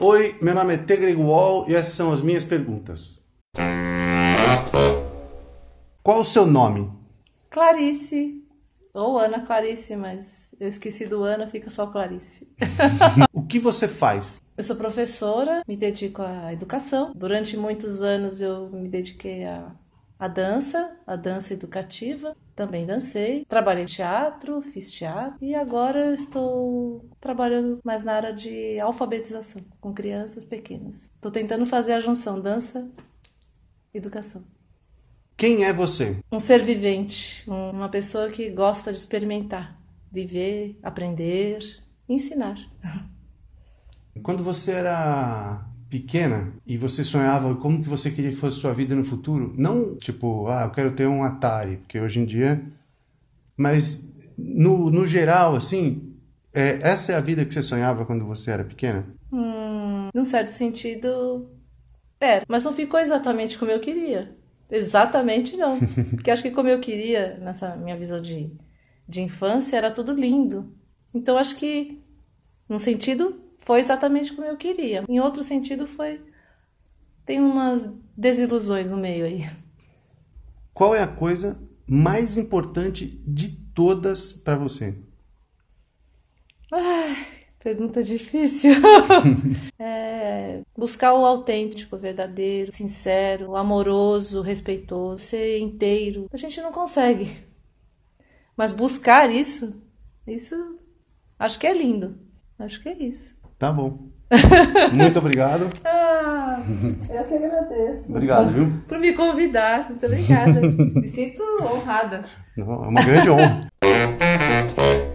Oi, meu nome é Tegre Wall e essas são as minhas perguntas. Qual o seu nome? Clarice. Ou Ana Clarice, mas eu esqueci do Ana, fica só Clarice. o que você faz? Eu sou professora, me dedico à educação. Durante muitos anos eu me dediquei à, à dança, à dança educativa. Também dancei, trabalhei em teatro, fiz teatro e agora eu estou trabalhando mais na área de alfabetização com crianças pequenas. Estou tentando fazer a junção dança educação. Quem é você? Um ser vivente, uma pessoa que gosta de experimentar, viver, aprender, ensinar. Quando você era pequena e você sonhava como que você queria que fosse sua vida no futuro, não tipo, ah, eu quero ter um Atari, porque hoje em dia, mas no, no geral, assim, é, essa é a vida que você sonhava quando você era pequena? Hum, num certo sentido, era, mas não ficou exatamente como eu queria. Exatamente não. Porque acho que como eu queria, nessa minha visão de, de infância, era tudo lindo. Então acho que, num sentido, foi exatamente como eu queria. Em outro sentido, foi. Tem umas desilusões no meio aí. Qual é a coisa mais importante de todas para você? Ai, pergunta difícil. é, buscar o autêntico, o verdadeiro, sincero, o amoroso, o respeitoso, ser inteiro. A gente não consegue. Mas buscar isso, isso acho que é lindo. Acho que é isso. Tá bom. Muito obrigado. Ah, eu que agradeço. Obrigado, viu? Por me convidar. Muito obrigada. me sinto honrada. Não, é uma grande honra.